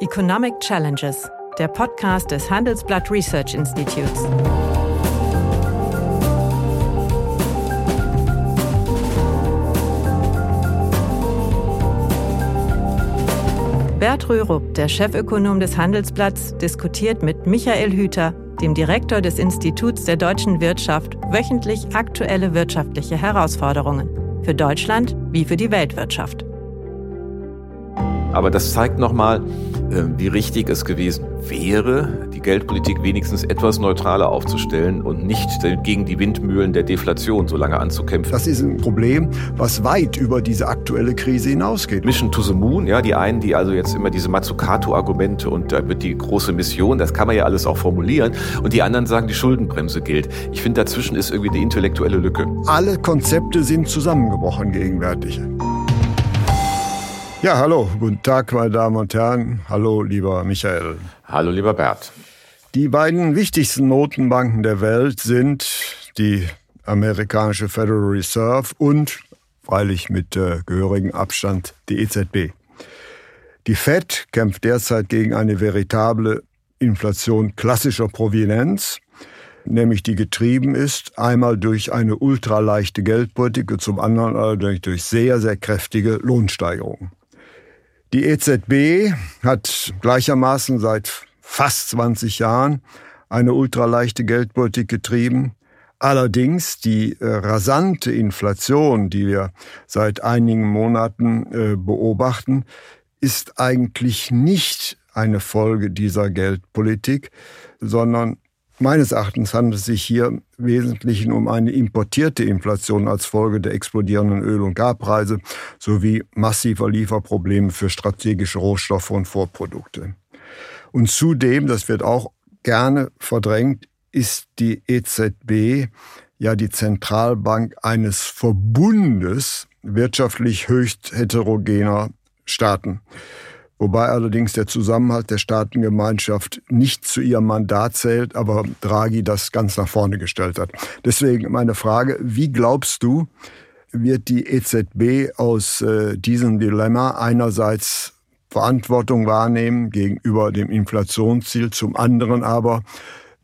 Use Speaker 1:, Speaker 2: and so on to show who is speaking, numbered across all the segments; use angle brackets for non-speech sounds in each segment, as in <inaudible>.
Speaker 1: Economic Challenges, der Podcast des Handelsblatt Research Institutes. Bert Rürup, der Chefökonom des Handelsblatts, diskutiert mit Michael Hüter, dem Direktor des Instituts der deutschen Wirtschaft, wöchentlich aktuelle wirtschaftliche Herausforderungen. Für Deutschland wie für die Weltwirtschaft.
Speaker 2: Aber das zeigt nochmal, äh, wie richtig es gewesen wäre, die Geldpolitik wenigstens etwas neutraler aufzustellen und nicht gegen die Windmühlen der Deflation so lange anzukämpfen.
Speaker 3: Das ist ein Problem, was weit über diese aktuelle Krise hinausgeht.
Speaker 2: Mission to the Moon, ja, die einen, die also jetzt immer diese Mazzucato-Argumente und da wird die große Mission, das kann man ja alles auch formulieren, und die anderen sagen, die Schuldenbremse gilt. Ich finde, dazwischen ist irgendwie eine intellektuelle Lücke.
Speaker 3: Alle Konzepte sind zusammengebrochen gegenwärtig. Ja, hallo, guten Tag, meine Damen und Herren. Hallo, lieber Michael.
Speaker 2: Hallo, lieber Bert.
Speaker 3: Die beiden wichtigsten Notenbanken der Welt sind die amerikanische Federal Reserve und, freilich mit äh, gehörigem Abstand, die EZB. Die Fed kämpft derzeit gegen eine veritable Inflation klassischer Provenienz, nämlich die getrieben ist, einmal durch eine ultraleichte Geldpolitik und zum anderen allerdings durch sehr, sehr kräftige Lohnsteigerungen. Die EZB hat gleichermaßen seit fast 20 Jahren eine ultraleichte Geldpolitik getrieben. Allerdings die äh, rasante Inflation, die wir seit einigen Monaten äh, beobachten, ist eigentlich nicht eine Folge dieser Geldpolitik, sondern Meines Erachtens handelt es sich hier im Wesentlichen um eine importierte Inflation als Folge der explodierenden Öl- und Gaspreise sowie massiver Lieferprobleme für strategische Rohstoffe und Vorprodukte. Und zudem, das wird auch gerne verdrängt, ist die EZB ja die Zentralbank eines Verbundes wirtschaftlich höchst heterogener Staaten wobei allerdings der Zusammenhalt der Staatengemeinschaft nicht zu ihrem Mandat zählt, aber Draghi das ganz nach vorne gestellt hat. Deswegen meine Frage, wie glaubst du, wird die EZB aus äh, diesem Dilemma einerseits Verantwortung wahrnehmen gegenüber dem Inflationsziel, zum anderen aber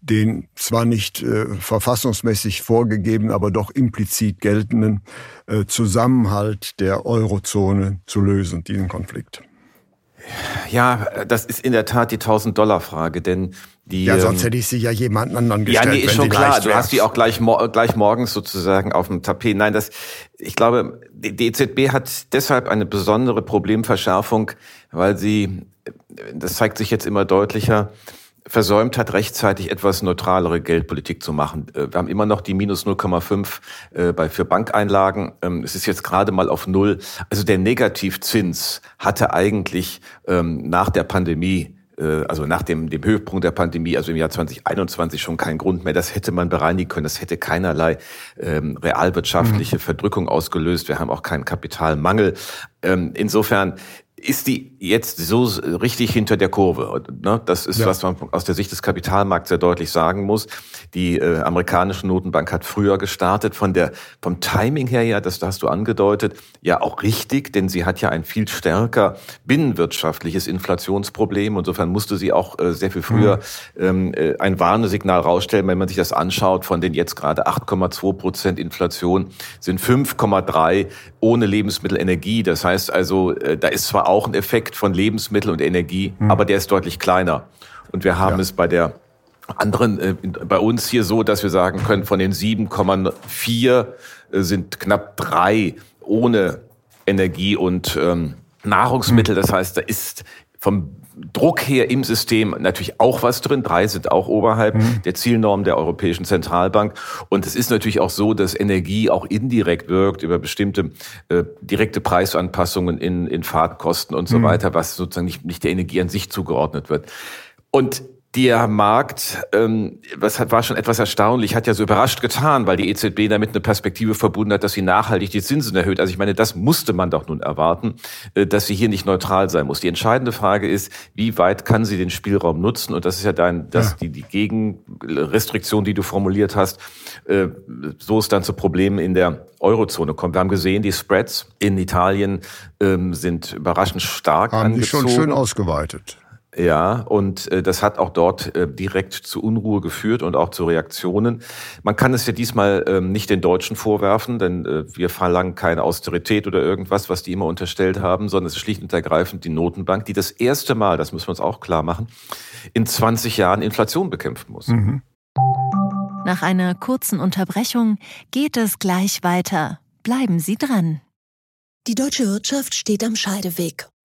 Speaker 3: den zwar nicht äh, verfassungsmäßig vorgegebenen, aber doch implizit geltenden äh, Zusammenhalt der Eurozone zu lösen, diesen Konflikt.
Speaker 2: Ja, das ist in der Tat die 1000-Dollar-Frage, denn die.
Speaker 3: Ja, sonst ähm, hätte ich sie ja jemand anderen gestellt.
Speaker 2: Ja, nee, ist schon klar. Du hast die auch gleich, gleich morgens sozusagen auf dem Tapet. Nein, das, ich glaube, die EZB hat deshalb eine besondere Problemverschärfung, weil sie, das zeigt sich jetzt immer deutlicher, versäumt hat, rechtzeitig etwas neutralere Geldpolitik zu machen. Äh, wir haben immer noch die minus 0,5 äh, bei für Bankeinlagen. Ähm, es ist jetzt gerade mal auf Null. Also der Negativzins hatte eigentlich ähm, nach der Pandemie äh, also nach dem, dem Höhepunkt der Pandemie, also im Jahr 2021 schon keinen Grund mehr. Das hätte man bereinigen können. Das hätte keinerlei ähm, realwirtschaftliche mhm. Verdrückung ausgelöst. Wir haben auch keinen Kapitalmangel. Ähm, insofern ist die jetzt so richtig hinter der Kurve. Ne? Das ist, ja. was man aus der Sicht des Kapitalmarkts sehr deutlich sagen muss. Die äh, amerikanische Notenbank hat früher gestartet. Von der, vom Timing her ja, das hast du angedeutet, ja auch richtig, denn sie hat ja ein viel stärker binnenwirtschaftliches Inflationsproblem. Insofern musste sie auch äh, sehr viel früher mhm. ähm, äh, ein Warnesignal rausstellen. Wenn man sich das anschaut, von den jetzt gerade 8,2 Prozent Inflation sind 5,3 ohne Lebensmittelenergie. Das heißt also, äh, da ist zwar auch ein Effekt von Lebensmittel und Energie, mhm. aber der ist deutlich kleiner. Und wir haben ja. es bei der anderen, äh, bei uns hier so, dass wir sagen können, von den 7,4 äh, sind knapp drei ohne Energie und ähm, Nahrungsmittel. Das heißt, da ist vom Druck her im System natürlich auch was drin. Drei sind auch oberhalb mhm. der Zielnorm der Europäischen Zentralbank. Und es ist natürlich auch so, dass Energie auch indirekt wirkt über bestimmte äh, direkte Preisanpassungen in, in Fahrtkosten und so mhm. weiter, was sozusagen nicht, nicht der Energie an sich zugeordnet wird. Und der Markt, ähm, was hat, war schon etwas erstaunlich, hat ja so überrascht getan, weil die EZB damit eine Perspektive verbunden hat, dass sie nachhaltig die Zinsen erhöht. Also ich meine, das musste man doch nun erwarten, äh, dass sie hier nicht neutral sein muss. Die entscheidende Frage ist, wie weit kann sie den Spielraum nutzen? Und das ist ja dein, das, ja. die, die Gegenrestriktion, die du formuliert hast, äh, so es dann zu Problemen in der Eurozone kommt. Wir haben gesehen, die Spreads in Italien ähm, sind überraschend stark
Speaker 3: haben angezogen. Haben schon schön ausgeweitet.
Speaker 2: Ja, und äh, das hat auch dort äh, direkt zu Unruhe geführt und auch zu Reaktionen. Man kann es ja diesmal ähm, nicht den Deutschen vorwerfen, denn äh, wir verlangen keine Austerität oder irgendwas, was die immer unterstellt haben, sondern es ist schlicht und ergreifend die Notenbank, die das erste Mal, das müssen wir uns auch klar machen, in 20 Jahren Inflation bekämpfen muss. Mhm.
Speaker 4: Nach einer kurzen Unterbrechung geht es gleich weiter. Bleiben Sie dran.
Speaker 5: Die deutsche Wirtschaft steht am Scheideweg.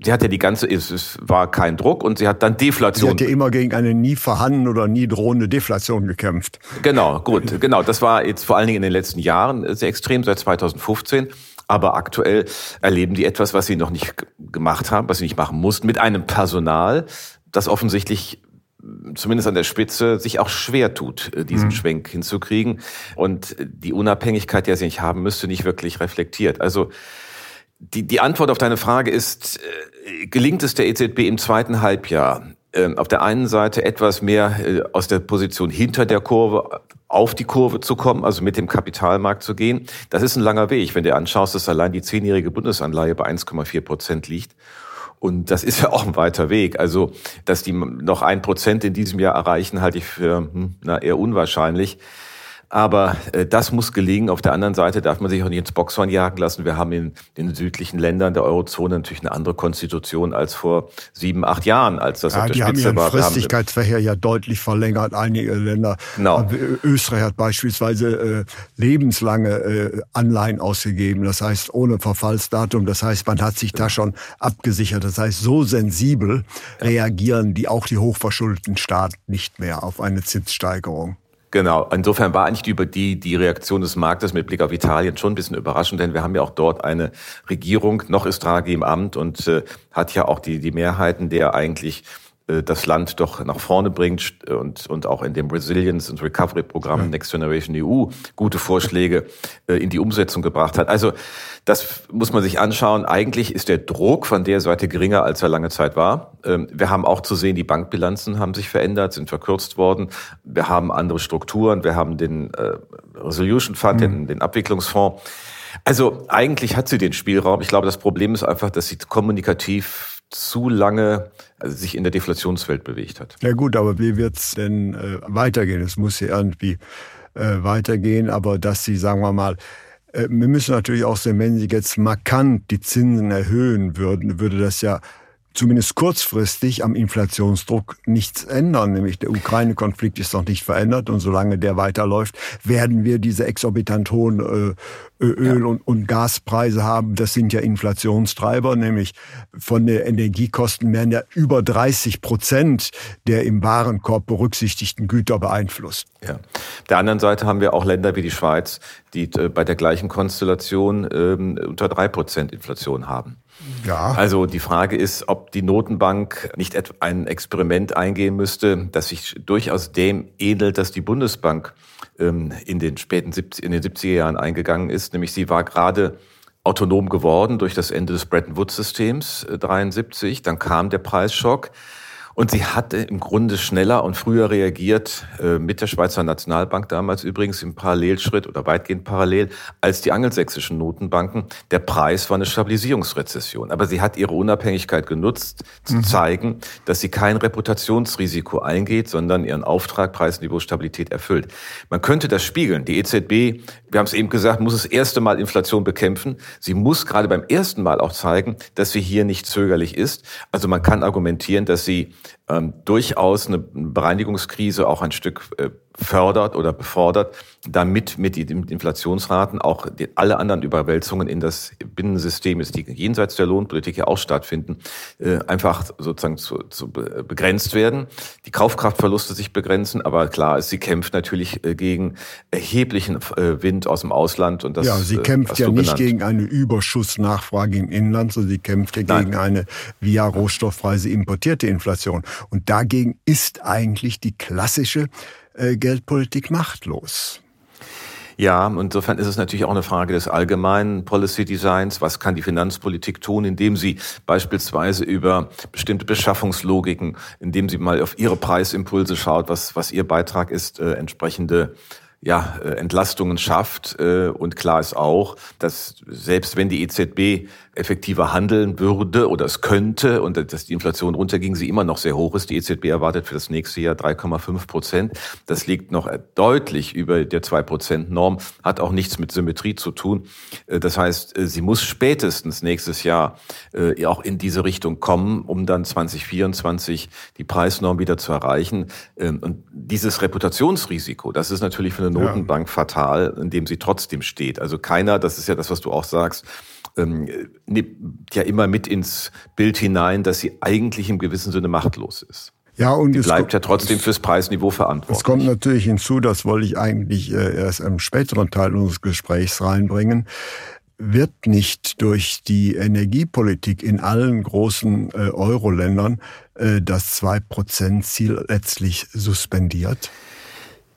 Speaker 2: Sie hat ja die ganze, es war kein Druck und sie hat dann Deflation.
Speaker 3: Sie hat ja immer gegen eine nie vorhandene oder nie drohende Deflation gekämpft.
Speaker 2: Genau, gut, genau. Das war jetzt vor allen Dingen in den letzten Jahren sehr extrem, seit 2015. Aber aktuell erleben die etwas, was sie noch nicht gemacht haben, was sie nicht machen mussten, mit einem Personal, das offensichtlich zumindest an der Spitze sich auch schwer tut, äh, diesen mhm. Schwenk hinzukriegen und die Unabhängigkeit, die er sich haben müsste, nicht wirklich reflektiert. Also die, die Antwort auf deine Frage ist, äh, gelingt es der EZB im zweiten Halbjahr, äh, auf der einen Seite etwas mehr äh, aus der Position hinter der Kurve auf die Kurve zu kommen, also mit dem Kapitalmarkt zu gehen. Das ist ein langer Weg, wenn du anschaust, dass allein die zehnjährige Bundesanleihe bei 1,4 Prozent liegt. Und das ist <laughs> ja auch ein weiter Weg. Also, dass die noch ein Prozent in diesem Jahr erreichen, halte ich für hm, na, eher unwahrscheinlich. Aber äh, das muss gelingen. Auf der anderen Seite darf man sich auch nicht ins Boxhorn jagen lassen. Wir haben in den südlichen Ländern der Eurozone natürlich eine andere Konstitution als vor sieben, acht Jahren, als das
Speaker 3: ja,
Speaker 2: auf der
Speaker 3: die
Speaker 2: Spitze
Speaker 3: haben
Speaker 2: war.
Speaker 3: ihren Fristigkeitsverkehr ja deutlich verlängert. Einige Länder, genau. Österreich hat beispielsweise äh, lebenslange äh, Anleihen ausgegeben. Das heißt ohne Verfallsdatum. Das heißt, man hat sich da schon abgesichert. Das heißt, so sensibel reagieren die auch die hochverschuldeten Staaten nicht mehr auf eine Zinssteigerung.
Speaker 2: Genau. Insofern war eigentlich die, die, die Reaktion des Marktes mit Blick auf Italien schon ein bisschen überraschend, denn wir haben ja auch dort eine Regierung, noch ist Draghi im Amt und äh, hat ja auch die, die Mehrheiten der eigentlich das Land doch nach vorne bringt und, und auch in dem Resilience and Recovery Programm ja. Next Generation EU gute Vorschläge äh, in die Umsetzung gebracht hat. Also das muss man sich anschauen. Eigentlich ist der Druck von der Seite geringer, als er lange Zeit war. Ähm, wir haben auch zu sehen, die Bankbilanzen haben sich verändert, sind verkürzt worden. Wir haben andere Strukturen. Wir haben den äh, Resolution Fund, mhm. den, den Abwicklungsfonds. Also eigentlich hat sie den Spielraum. Ich glaube, das Problem ist einfach, dass sie kommunikativ zu lange also sich in der Deflationswelt bewegt hat.
Speaker 3: Ja gut, aber wie wird's denn äh, weitergehen? Es muss ja irgendwie äh, weitergehen, aber dass sie, sagen wir mal, äh, wir müssen natürlich auch sehen, wenn sie jetzt markant die Zinsen erhöhen würden, würde das ja zumindest kurzfristig am Inflationsdruck nichts ändern. Nämlich der Ukraine-Konflikt ist noch nicht verändert und solange der weiterläuft, werden wir diese exorbitant hohen äh, Öl- und, und Gaspreise haben. Das sind ja Inflationstreiber, nämlich von den Energiekosten werden ja über 30 Prozent der im Warenkorb berücksichtigten Güter beeinflusst.
Speaker 2: Ja. Auf der anderen Seite haben wir auch Länder wie die Schweiz, die äh, bei der gleichen Konstellation ähm, unter drei Prozent Inflation haben. Ja. Also die Frage ist, ob die Notenbank nicht ein Experiment eingehen müsste, das sich durchaus dem ähnelt, dass die Bundesbank ähm, in den späten 70, in den 70er Jahren eingegangen ist. Nämlich sie war gerade autonom geworden durch das Ende des Bretton Woods Systems äh, 73. Dann kam der Preisschock. Und sie hatte im Grunde schneller und früher reagiert, äh, mit der Schweizer Nationalbank damals übrigens im Parallelschritt oder weitgehend parallel, als die angelsächsischen Notenbanken. Der Preis war eine Stabilisierungsrezession. Aber sie hat ihre Unabhängigkeit genutzt, zu mhm. zeigen, dass sie kein Reputationsrisiko eingeht, sondern ihren Auftrag Preisniveau Stabilität erfüllt. Man könnte das spiegeln. Die EZB, wir haben es eben gesagt, muss das erste Mal Inflation bekämpfen. Sie muss gerade beim ersten Mal auch zeigen, dass sie hier nicht zögerlich ist. Also man kann argumentieren, dass sie ähm, durchaus eine Bereinigungskrise auch ein Stück äh, fördert oder befordert, damit mit den Inflationsraten auch alle anderen Überwälzungen in das Binnensystem, die jenseits der Lohnpolitik ja auch stattfinden, äh, einfach sozusagen zu, zu begrenzt werden. Die Kaufkraftverluste sich begrenzen, aber klar ist, sie kämpft natürlich äh, gegen erheblichen äh, Wind aus dem Ausland und das.
Speaker 3: Ja, sie kämpft ja nicht gegen eine Überschussnachfrage im Inland, sondern sie kämpft ja gegen eine via Rohstoffpreise importierte Inflation. Und dagegen ist eigentlich die klassische Geldpolitik machtlos.
Speaker 2: Ja, insofern ist es natürlich auch eine Frage des allgemeinen Policy Designs. Was kann die Finanzpolitik tun, indem sie beispielsweise über bestimmte Beschaffungslogiken, indem sie mal auf ihre Preisimpulse schaut, was, was ihr Beitrag ist, äh, entsprechende ja, äh, Entlastungen schafft. Äh, und klar ist auch, dass selbst wenn die EZB effektiver handeln würde oder es könnte und dass die Inflation runterging, sie immer noch sehr hoch ist. Die EZB erwartet für das nächste Jahr 3,5 Prozent. Das liegt noch deutlich über der 2 Prozent Norm, hat auch nichts mit Symmetrie zu tun. Äh, das heißt, äh, sie muss spätestens nächstes Jahr äh, auch in diese Richtung kommen, um dann 2024 die Preisnorm wieder zu erreichen. Ähm, und dieses Reputationsrisiko, das ist natürlich für eine Notenbank ja. fatal, indem sie trotzdem steht. Also keiner, das ist ja das, was du auch sagst, ähm, nimmt ja immer mit ins Bild hinein, dass sie eigentlich im gewissen Sinne machtlos ist. Ja, und die bleibt ja trotzdem fürs Preisniveau verantwortlich.
Speaker 3: Es kommt natürlich hinzu, das wollte ich eigentlich äh, erst im späteren Teil unseres Gesprächs reinbringen wird nicht durch die Energiepolitik in allen großen äh, Euro-Ländern äh, das 2%-Ziel letztlich suspendiert?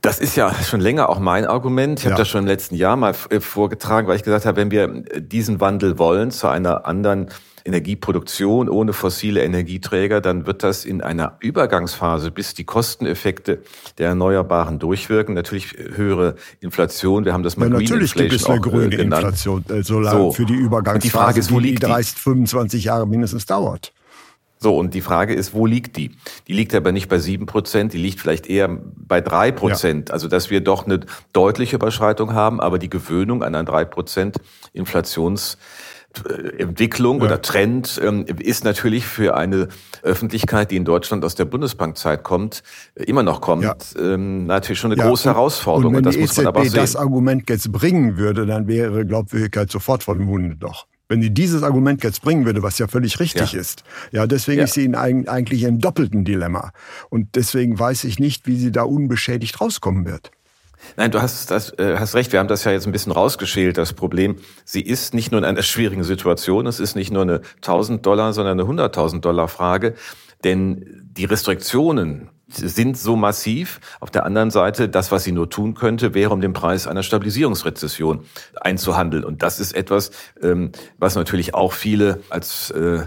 Speaker 2: Das ist ja schon länger auch mein Argument. Ich ja. habe das schon im letzten Jahr mal äh, vorgetragen, weil ich gesagt habe, wenn wir äh, diesen Wandel wollen zu einer anderen Energieproduktion ohne fossile Energieträger, dann wird das in einer Übergangsphase, bis die Kosteneffekte der Erneuerbaren durchwirken, natürlich höhere Inflation. Wir haben das mal ja,
Speaker 3: Green natürlich Inflation gibt es eine äh, grüne genannt. Inflation, so, so für die Übergangsphase, die, Frage ist, wo die, die 30, 25 Jahre mindestens dauert.
Speaker 2: So, und die Frage ist, wo liegt die? Die liegt aber nicht bei sieben Prozent, die liegt vielleicht eher bei drei Prozent. Ja. Also, dass wir doch eine deutliche Überschreitung haben, aber die Gewöhnung an ein drei Prozent Inflations Entwicklung ja. oder Trend ähm, ist natürlich für eine Öffentlichkeit, die in Deutschland aus der Bundesbankzeit kommt, immer noch kommt, ja. ähm, natürlich schon eine ja, große und, Herausforderung.
Speaker 3: Und wenn das die muss EZB man aber sehen. das Argument jetzt bringen würde, dann wäre Glaubwürdigkeit sofort von dem Munde doch wenn die dieses Argument jetzt bringen würde, was ja völlig richtig ja. ist. Ja, deswegen ja. ist sie in eigentlich im doppelten Dilemma. Und deswegen weiß ich nicht, wie sie da unbeschädigt rauskommen wird.
Speaker 2: Nein, du hast, das, äh, hast recht. Wir haben das ja jetzt ein bisschen rausgeschält, das Problem. Sie ist nicht nur in einer schwierigen Situation. Es ist nicht nur eine 1000 Dollar, sondern eine 100.000 Dollar Frage. Denn die Restriktionen, sind so massiv. Auf der anderen Seite, das, was sie nur tun könnte, wäre, um den Preis einer Stabilisierungsrezession einzuhandeln. Und das ist etwas, ähm, was natürlich auch viele als äh,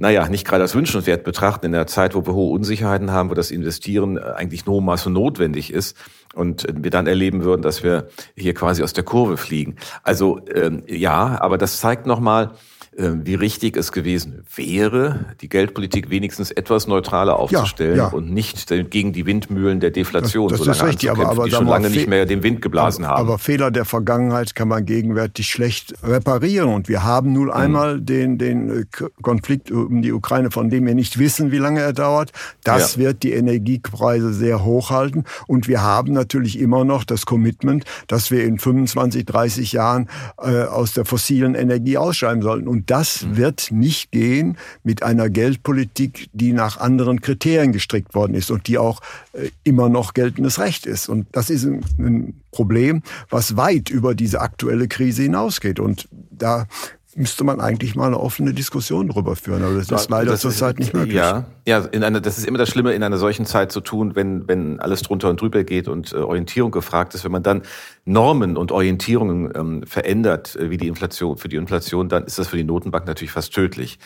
Speaker 2: naja, nicht gerade als wünschenswert betrachten in der Zeit, wo wir hohe Unsicherheiten haben, wo das Investieren äh, eigentlich nur Maße notwendig ist und wir dann erleben würden, dass wir hier quasi aus der Kurve fliegen. Also ähm, ja, aber das zeigt nochmal, wie richtig es gewesen wäre, die Geldpolitik wenigstens etwas neutraler aufzustellen ja, ja. und nicht gegen die Windmühlen der Deflation
Speaker 3: das, das so lange ist richtig, aber, aber
Speaker 2: die schon lange nicht mehr den Wind geblasen
Speaker 3: aber,
Speaker 2: haben.
Speaker 3: Aber Fehler der Vergangenheit kann man gegenwärtig schlecht reparieren und wir haben nun mhm. einmal den, den äh, Konflikt um die Ukraine, von dem wir nicht wissen, wie lange er dauert. Das ja. wird die Energiepreise sehr hoch halten und wir haben natürlich immer noch das Commitment, dass wir in 25, 30 Jahren äh, aus der fossilen Energie ausscheiden sollten und das mhm. wird nicht gehen mit einer Geldpolitik, die nach anderen Kriterien gestrickt worden ist und die auch äh, immer noch geltendes Recht ist. Und das ist ein, ein Problem, was weit über diese aktuelle Krise hinausgeht. Und da müsste man eigentlich mal eine offene Diskussion darüber führen. Aber das ist leider zurzeit nicht möglich.
Speaker 2: Ja, ja in einer, das ist immer das Schlimme, in einer solchen Zeit zu tun, wenn, wenn alles drunter und drüber geht und äh, Orientierung gefragt ist. Wenn man dann Normen und Orientierungen ähm, verändert, äh, wie die Inflation, für die Inflation, dann ist das für die Notenbank natürlich fast tödlich.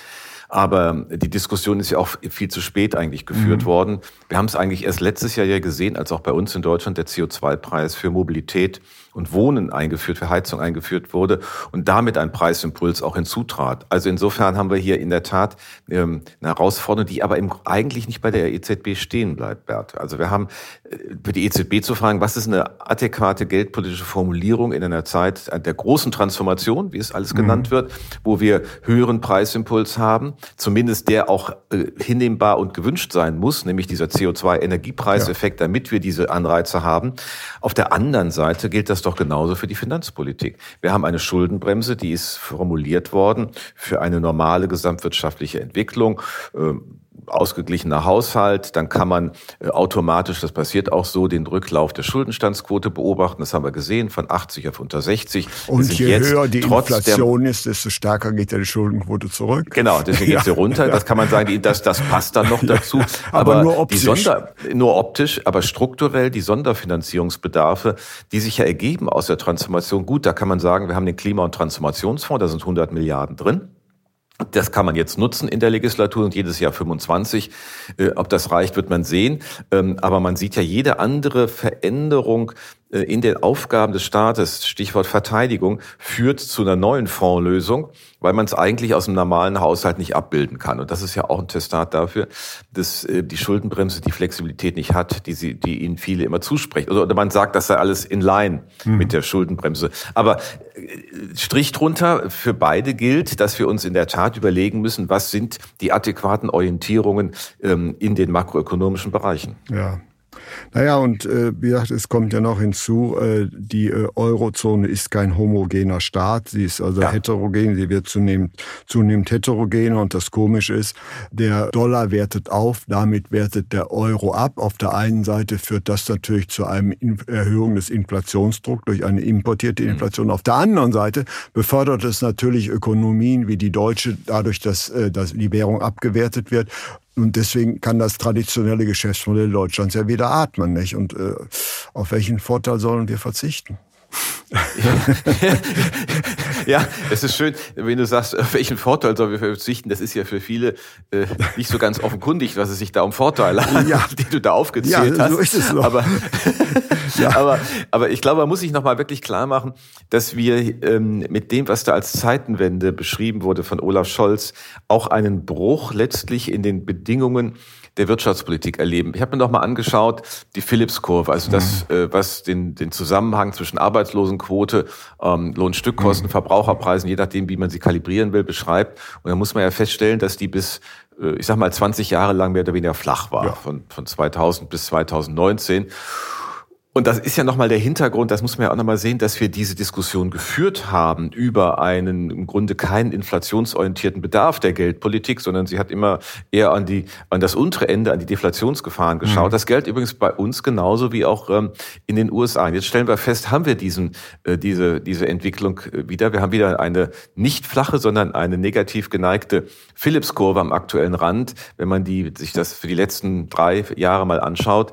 Speaker 2: Aber die Diskussion ist ja auch viel zu spät eigentlich geführt mhm. worden. Wir haben es eigentlich erst letztes Jahr ja gesehen, als auch bei uns in Deutschland der CO2-Preis für Mobilität und Wohnen eingeführt, für Heizung eingeführt wurde und damit ein Preisimpuls auch hinzutrat. Also insofern haben wir hier in der Tat ähm, eine Herausforderung, die aber eigentlich nicht bei der EZB stehen bleibt, Bert. Also wir haben äh, für die EZB zu fragen, was ist eine adäquate geldpolitische Formulierung in einer Zeit der großen Transformation, wie es alles genannt mhm. wird, wo wir höheren Preisimpuls haben, zumindest der auch äh, hinnehmbar und gewünscht sein muss, nämlich dieser CO2-Energiepreiseffekt, ja. damit wir diese Anreize haben. Auf der anderen Seite gilt das doch genauso für die Finanzpolitik. Wir haben eine Schuldenbremse, die ist formuliert worden für eine normale gesamtwirtschaftliche Entwicklung. Ähm, ausgeglichener Haushalt, dann kann man äh, automatisch, das passiert auch so, den Rücklauf der Schuldenstandsquote beobachten. Das haben wir gesehen, von 80 auf unter 60.
Speaker 3: Und je höher die Inflation ist, desto stärker geht ja die Schuldenquote zurück.
Speaker 2: Genau, deswegen ja. geht sie runter. Das kann man sagen, das, das passt dann noch dazu.
Speaker 3: aber, aber nur optisch. Die Sonder,
Speaker 2: nur optisch, aber strukturell die Sonderfinanzierungsbedarfe, die sich ja ergeben aus der Transformation. Gut, da kann man sagen, wir haben den Klima- und Transformationsfonds, da sind 100 Milliarden drin. Das kann man jetzt nutzen in der Legislatur und jedes Jahr 25. Äh, ob das reicht, wird man sehen. Ähm, aber man sieht ja jede andere Veränderung in den Aufgaben des Staates, Stichwort Verteidigung, führt zu einer neuen Fondslösung, weil man es eigentlich aus dem normalen Haushalt nicht abbilden kann. Und das ist ja auch ein Testat dafür, dass äh, die Schuldenbremse die Flexibilität nicht hat, die sie, die ihnen viele immer zusprechen. Oder man sagt, das sei alles in line mhm. mit der Schuldenbremse. Aber äh, Strich drunter für beide gilt, dass wir uns in der Tat überlegen müssen, was sind die adäquaten Orientierungen ähm, in den makroökonomischen Bereichen.
Speaker 3: Ja, naja, und äh, wie gesagt, es kommt ja noch hinzu, äh, die äh, Eurozone ist kein homogener Staat, sie ist also ja. heterogen, sie wird zunehmend, zunehmend heterogener und das Komische ist, der Dollar wertet auf, damit wertet der Euro ab. Auf der einen Seite führt das natürlich zu einer Erhöhung des Inflationsdrucks durch eine importierte mhm. Inflation. Mhm. Auf der anderen Seite befördert es natürlich Ökonomien wie die deutsche, dadurch, dass, äh, dass die Währung abgewertet wird und deswegen kann das traditionelle Geschäftsmodell Deutschlands ja wieder atmen. Nicht? Und äh, auf welchen Vorteil sollen wir verzichten?
Speaker 2: ja, <laughs> <laughs> es ist schön, wenn du sagst, auf welchen Vorteil sollen wir verzichten. Das ist ja für viele äh, nicht so ganz offenkundig, was es sich da um Vorteile handelt, ja. <laughs> die du da aufgezählt ja, so hast. Ist es noch. Aber, <laughs> ja. aber, aber ich glaube, man muss sich nochmal wirklich klar machen, dass wir ähm, mit dem, was da als Zeitenwende beschrieben wurde von Olaf Scholz, auch einen Bruch letztlich in den Bedingungen der Wirtschaftspolitik erleben. Ich habe mir noch mal angeschaut, die Phillips-Kurve, also das, mhm. äh, was den, den Zusammenhang zwischen Arbeitslosenquote, ähm, Lohnstückkosten, mhm. Verbraucherpreisen, je nachdem, wie man sie kalibrieren will, beschreibt. Und da muss man ja feststellen, dass die bis äh, ich sag mal 20 Jahre lang mehr oder weniger flach war, ja. von, von 2000 bis 2019. Und das ist ja nochmal der Hintergrund, das muss man ja auch nochmal sehen, dass wir diese Diskussion geführt haben über einen im Grunde keinen inflationsorientierten Bedarf der Geldpolitik, sondern sie hat immer eher an die, an das untere Ende, an die Deflationsgefahren geschaut. Mhm. Das gilt übrigens bei uns genauso wie auch ähm, in den USA. Und jetzt stellen wir fest, haben wir diesen, äh, diese, diese Entwicklung äh, wieder. Wir haben wieder eine nicht flache, sondern eine negativ geneigte Phillips-Kurve am aktuellen Rand, wenn man die, sich das für die letzten drei Jahre mal anschaut.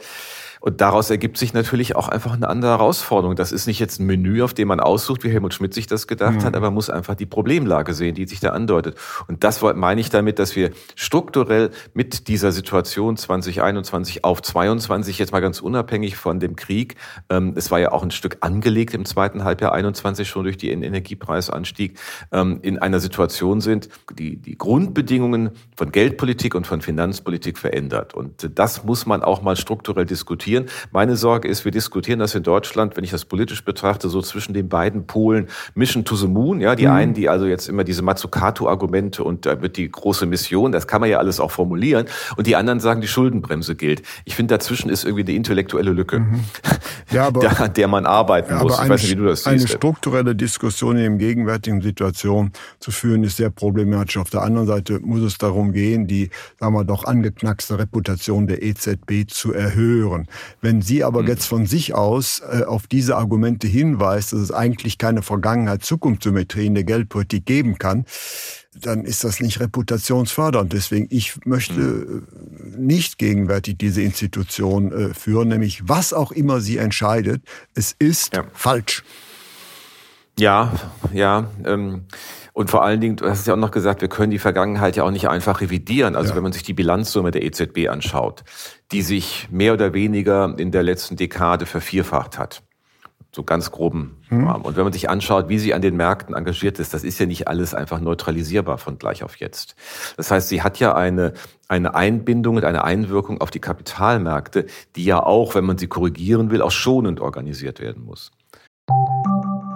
Speaker 2: Und daraus ergibt sich natürlich auch einfach eine andere Herausforderung. Das ist nicht jetzt ein Menü, auf dem man aussucht, wie Helmut Schmidt sich das gedacht mhm. hat, aber man muss einfach die Problemlage sehen, die sich da andeutet. Und das meine ich damit, dass wir strukturell mit dieser Situation 2021 auf 22, jetzt mal ganz unabhängig von dem Krieg, ähm, es war ja auch ein Stück angelegt im zweiten Halbjahr 21 schon durch den Energiepreisanstieg, ähm, in einer Situation sind, die die Grundbedingungen von Geldpolitik und von Finanzpolitik verändert. Und das muss man auch mal strukturell diskutieren diskutieren. Meine Sorge ist, wir diskutieren das in Deutschland, wenn ich das politisch betrachte, so zwischen den beiden Polen Mission to the Moon. Ja, die mhm. einen, die also jetzt immer diese Mazzucato-Argumente und da wird die große Mission, das kann man ja alles auch formulieren. Und die anderen sagen, die Schuldenbremse gilt. Ich finde, dazwischen ist irgendwie eine intellektuelle Lücke, mhm. <laughs> ja, aber, der, der man arbeiten muss.
Speaker 3: ich weiß nicht, wie du das siehst. Eine strukturelle Diskussion in der gegenwärtigen Situation zu führen, ist sehr problematisch. Auf der anderen Seite muss es darum gehen, die, sagen wir doch, angeknackste Reputation der EZB zu erhöhen. Wenn sie aber mhm. jetzt von sich aus äh, auf diese Argumente hinweist, dass es eigentlich keine Vergangenheit-Zukunftssymmetrie in der Geldpolitik geben kann, dann ist das nicht reputationsfördernd. Deswegen, ich möchte mhm. nicht gegenwärtig diese Institution äh, führen, nämlich was auch immer sie entscheidet, es ist ja. falsch.
Speaker 2: Ja, ja. Ähm und vor allen Dingen, du hast ja auch noch gesagt, wir können die Vergangenheit ja auch nicht einfach revidieren. Also ja. wenn man sich die Bilanzsumme der EZB anschaut, die sich mehr oder weniger in der letzten Dekade vervierfacht hat. so ganz groben hm. Und wenn man sich anschaut, wie sie an den Märkten engagiert ist, das ist ja nicht alles einfach neutralisierbar von gleich auf jetzt. Das heißt, sie hat ja eine, eine Einbindung und eine Einwirkung auf die Kapitalmärkte, die ja auch, wenn man sie korrigieren will, auch schonend organisiert werden muss.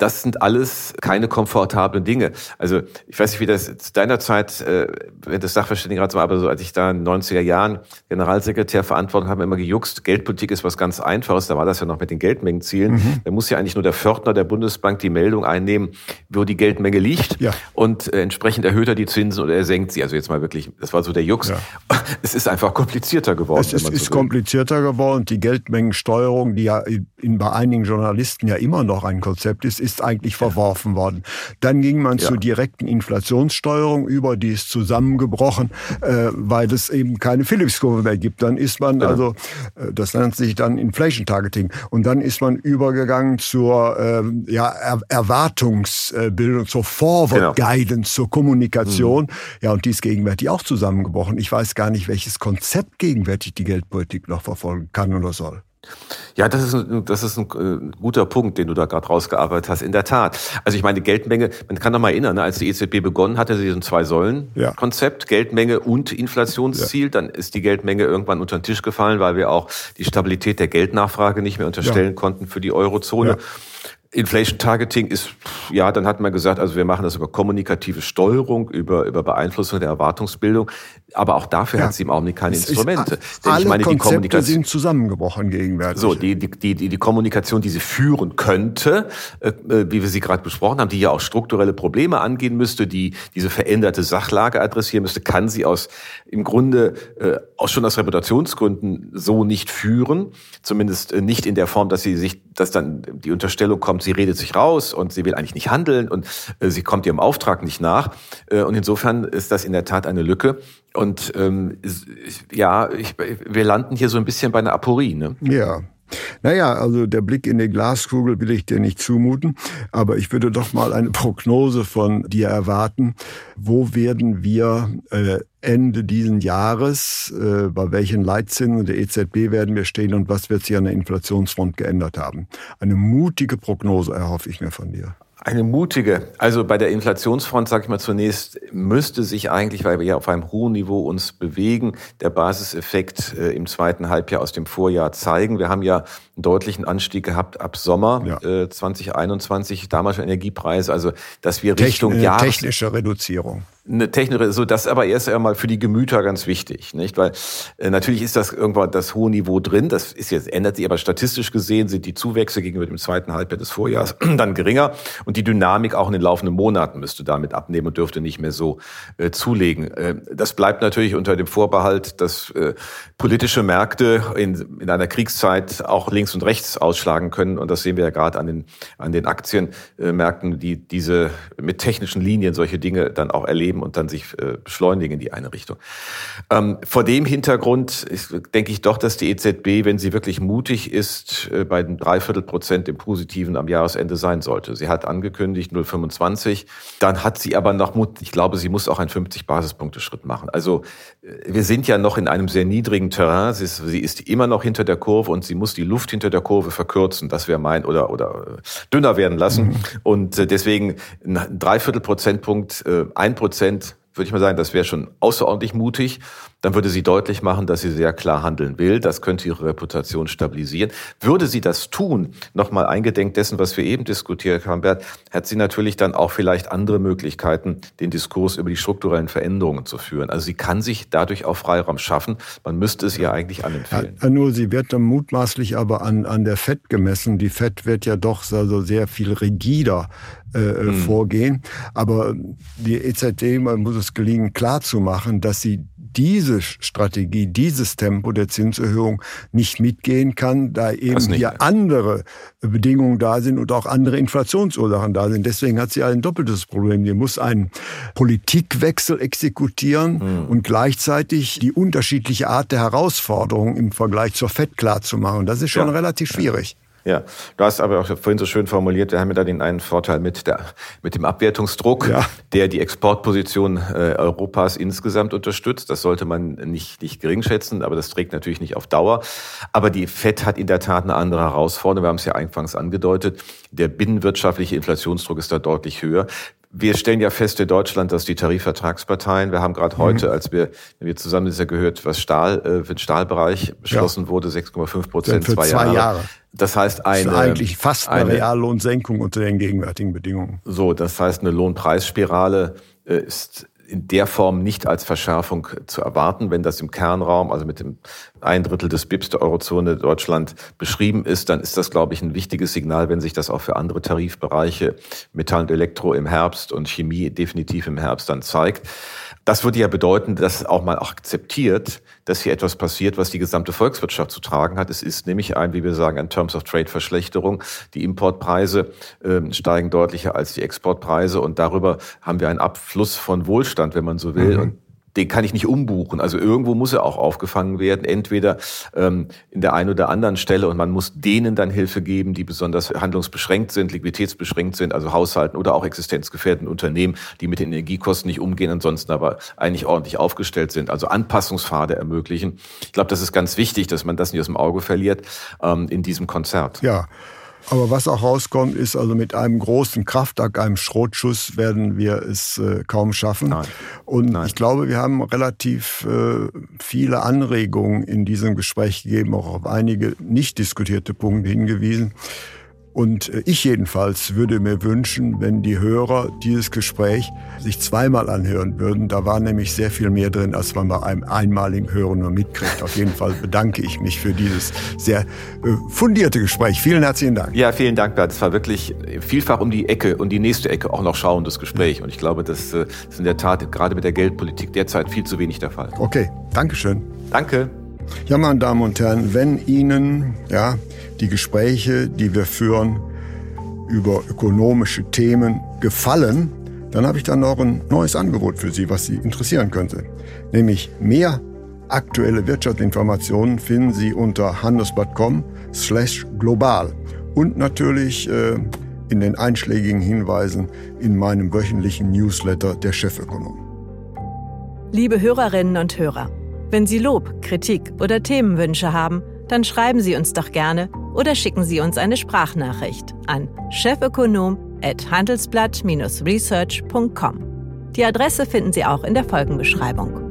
Speaker 2: das sind alles keine komfortablen Dinge. Also ich weiß nicht, wie das zu deiner Zeit, äh, wenn das Sachverständigenrat war, aber so als ich da in den 90er Jahren Generalsekretär verantwortet habe, immer gejuckst, Geldpolitik ist was ganz Einfaches, da war das ja noch mit den Geldmengenzielen. Mhm. Da muss ja eigentlich nur der Pförtner der Bundesbank die Meldung einnehmen, wo die Geldmenge liegt ja. und äh, entsprechend erhöht er die Zinsen oder er senkt sie. Also jetzt mal wirklich, das war so der Jux. Ja. <laughs> Es ist einfach komplizierter geworden.
Speaker 3: Es ist, so ist komplizierter geworden. Die Geldmengensteuerung, die ja in, bei einigen Journalisten ja immer noch ein Konzept ist, ist eigentlich verworfen worden. Dann ging man ja. zur direkten Inflationssteuerung über, die ist zusammengebrochen, äh, weil es eben keine Phillips-Kurve mehr gibt. Dann ist man, ja. also, äh, das nennt sich dann Inflation Targeting. Und dann ist man übergegangen zur äh, ja, er Erwartungsbildung, zur Forward genau. Guidance, zur Kommunikation. Mhm. Ja, und die ist gegenwärtig auch zusammengebrochen. Ich weiß gar nicht, welches Konzept gegenwärtig die Geldpolitik noch verfolgen kann oder soll.
Speaker 2: Ja, das ist ein, das ist ein äh, guter Punkt, den du da gerade rausgearbeitet hast. In der Tat. Also ich meine, Geldmenge, man kann noch mal erinnern, ne, als die EZB begonnen hatte, sie so ein Zwei-Säulen-Konzept, ja. Geldmenge und Inflationsziel. Ja. Dann ist die Geldmenge irgendwann unter den Tisch gefallen, weil wir auch die Stabilität der Geldnachfrage nicht mehr unterstellen ja. konnten für die Eurozone. Inflation Targeting ist, ja, dann hat man gesagt, also wir machen das über kommunikative Steuerung, über, über Beeinflussung der Erwartungsbildung. Aber auch dafür ja. hat sie im Augenblick keine es Instrumente.
Speaker 3: Ist, Denn alle ich meine, die Kommunikation sind zusammengebrochen gegenwärtig.
Speaker 2: So, die, die, die, die Kommunikation, die sie führen könnte, äh, wie wir sie gerade besprochen haben, die ja auch strukturelle Probleme angehen müsste, die diese veränderte Sachlage adressieren müsste, kann sie aus im Grunde äh, auch schon aus Reputationsgründen so nicht führen. Zumindest äh, nicht in der Form, dass sie sich, dass dann die Unterstellung kommt, kommt, sie redet sich raus und sie will eigentlich nicht handeln und äh, sie kommt ihrem Auftrag nicht nach. Äh, und insofern ist das in der Tat eine Lücke. Und ähm, ja, ich, wir landen hier so ein bisschen bei einer Aporie. Ne?
Speaker 3: Ja. Naja, also der Blick in die Glaskugel will ich dir nicht zumuten, aber ich würde doch mal eine Prognose von dir erwarten. Wo werden wir äh, Ende diesen Jahres, äh, bei welchen Leitzinsen der EZB werden wir stehen und was wird sich an der Inflationsfront geändert haben? Eine mutige Prognose erhoffe ich mir von dir.
Speaker 2: Eine mutige. Also bei der Inflationsfront, sage ich mal zunächst, müsste sich eigentlich, weil wir ja auf einem hohen Niveau uns bewegen, der Basiseffekt äh, im zweiten Halbjahr aus dem Vorjahr zeigen. Wir haben ja einen deutlichen Anstieg gehabt ab Sommer ja. äh, 2021, damals schon Energiepreise, also dass wir Richtung
Speaker 3: Techn Jahres technische Reduzierung
Speaker 2: eine technische, so das aber erst einmal für die Gemüter ganz wichtig, nicht? Weil äh, natürlich ist das irgendwann das hohe Niveau drin. Das ist jetzt ändert sich, aber statistisch gesehen sind die Zuwächse gegenüber dem zweiten Halbjahr des Vorjahres <clears throat> dann geringer und die Dynamik auch in den laufenden Monaten müsste damit abnehmen und dürfte nicht mehr so äh, zulegen. Äh, das bleibt natürlich unter dem Vorbehalt, dass äh, politische Märkte in, in einer Kriegszeit auch links und rechts ausschlagen können und das sehen wir ja gerade an den an den Aktienmärkten, die diese mit technischen Linien solche Dinge dann auch erleben und dann sich äh, beschleunigen in die eine Richtung. Ähm, vor dem Hintergrund ist, denke ich doch, dass die EZB, wenn sie wirklich mutig ist, äh, bei den Dreiviertel Prozent im Positiven am Jahresende sein sollte. Sie hat angekündigt 0,25. Dann hat sie aber noch Mut. Ich glaube, sie muss auch einen 50 Basispunkte Schritt machen. Also äh, wir sind ja noch in einem sehr niedrigen Terrain. Sie ist, sie ist immer noch hinter der Kurve und sie muss die Luft hinter der Kurve verkürzen. Das wäre mein oder oder dünner werden lassen. Mhm. Und deswegen ein Dreiviertel Prozentpunkt, ein Prozent würde ich mal sagen, das wäre schon außerordentlich mutig. Dann würde sie deutlich machen, dass sie sehr klar handeln will. Das könnte ihre Reputation stabilisieren. Würde sie das tun, nochmal eingedenk dessen, was wir eben diskutiert haben, Bert, hat sie natürlich dann auch vielleicht andere Möglichkeiten, den Diskurs über die strukturellen Veränderungen zu führen. Also sie kann sich dadurch auch Freiraum schaffen. Man müsste es ihr eigentlich anempfehlen.
Speaker 3: Ja, nur sie wird dann mutmaßlich aber an, an der FED gemessen. Die FED wird ja doch also sehr viel rigider äh, mhm. vorgehen. Aber die EZB muss es gelingen, klarzumachen, dass sie diese Strategie, dieses Tempo der Zinserhöhung nicht mitgehen kann, da eben hier andere Bedingungen da sind und auch andere Inflationsursachen da sind. Deswegen hat sie ein doppeltes Problem. Sie muss einen Politikwechsel exekutieren mhm. und gleichzeitig die unterschiedliche Art der Herausforderungen im Vergleich zur FED klarzumachen. Das ist schon ja. relativ schwierig.
Speaker 2: Ja, du hast aber auch vorhin so schön formuliert, wir haben ja da den einen Vorteil mit, der, mit dem Abwertungsdruck, ja. der die Exportposition äh, Europas insgesamt unterstützt. Das sollte man nicht, nicht gering schätzen, aber das trägt natürlich nicht auf Dauer. Aber die FED hat in der Tat eine andere Herausforderung. Wir haben es ja anfangs angedeutet. Der binnenwirtschaftliche Inflationsdruck ist da deutlich höher. Wir stellen ja fest in Deutschland, dass die Tarifvertragsparteien, wir haben gerade mhm. heute, als wir, wir zusammen ist ja gehört, was Stahl, äh, für den Stahlbereich beschlossen ja. wurde, 6,5 Prozent,
Speaker 3: zwei, zwei Jahre. Jahre.
Speaker 2: Das heißt eine,
Speaker 3: das eigentlich fast eine, eine Reallohnsenkung unter den gegenwärtigen Bedingungen.
Speaker 2: So, das heißt eine Lohnpreisspirale äh, ist in der Form nicht als Verschärfung zu erwarten. Wenn das im Kernraum, also mit dem ein Drittel des BIPs der Eurozone Deutschland beschrieben ist, dann ist das, glaube ich, ein wichtiges Signal, wenn sich das auch für andere Tarifbereiche Metall und Elektro im Herbst und Chemie definitiv im Herbst dann zeigt. Das würde ja bedeuten, dass auch mal akzeptiert, dass hier etwas passiert, was die gesamte Volkswirtschaft zu tragen hat. Es ist nämlich ein, wie wir sagen, ein Terms of Trade Verschlechterung. Die Importpreise äh, steigen deutlicher als die Exportpreise und darüber haben wir einen Abfluss von Wohlstand, wenn man so will. Mhm. Den kann ich nicht umbuchen. Also irgendwo muss er auch aufgefangen werden, entweder ähm, in der einen oder anderen Stelle und man muss denen dann Hilfe geben, die besonders handlungsbeschränkt sind, liquiditätsbeschränkt sind, also Haushalten oder auch existenzgefährdenden Unternehmen, die mit den Energiekosten nicht umgehen, ansonsten aber eigentlich ordentlich aufgestellt sind, also Anpassungspfade ermöglichen. Ich glaube, das ist ganz wichtig, dass man das nicht aus dem Auge verliert ähm, in diesem Konzert.
Speaker 3: Ja. Aber was auch rauskommt, ist also mit einem großen Kraftwerk, einem Schrotschuss werden wir es äh, kaum schaffen. Nein. Und Nein. ich glaube, wir haben relativ äh, viele Anregungen in diesem Gespräch gegeben, auch auf einige nicht diskutierte Punkte hingewiesen. Und äh, ich jedenfalls würde mir wünschen, wenn die Hörer dieses Gespräch sich zweimal anhören würden. Da war nämlich sehr viel mehr drin, als man bei einem einmaligen Hören nur mitkriegt. Auf jeden Fall bedanke ich mich für dieses sehr äh, fundierte Gespräch. Vielen herzlichen Dank.
Speaker 2: Ja, vielen Dank, Bert. Es war wirklich vielfach um die Ecke und die nächste Ecke auch noch schauendes Gespräch. Und ich glaube, das äh, ist in der Tat gerade mit der Geldpolitik derzeit viel zu wenig der Fall.
Speaker 3: Okay, Dankeschön.
Speaker 2: Danke.
Speaker 3: Ja, meine Damen und Herren, wenn Ihnen ja, die Gespräche, die wir führen über ökonomische Themen, gefallen, dann habe ich dann noch ein neues Angebot für Sie, was Sie interessieren könnte. Nämlich mehr aktuelle Wirtschaftsinformationen finden Sie unter handelsblatt.com slash global und natürlich äh, in den einschlägigen Hinweisen in meinem wöchentlichen Newsletter der Chefökonom.
Speaker 1: Liebe Hörerinnen und Hörer, wenn Sie Lob, Kritik oder Themenwünsche haben, dann schreiben Sie uns doch gerne oder schicken Sie uns eine Sprachnachricht an chefökonom@handelsblatt-research.com. Die Adresse finden Sie auch in der Folgenbeschreibung.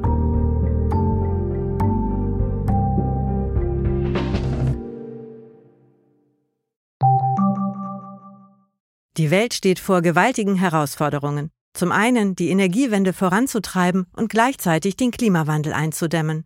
Speaker 1: Die Welt steht vor gewaltigen Herausforderungen. Zum einen die Energiewende voranzutreiben und gleichzeitig den Klimawandel einzudämmen.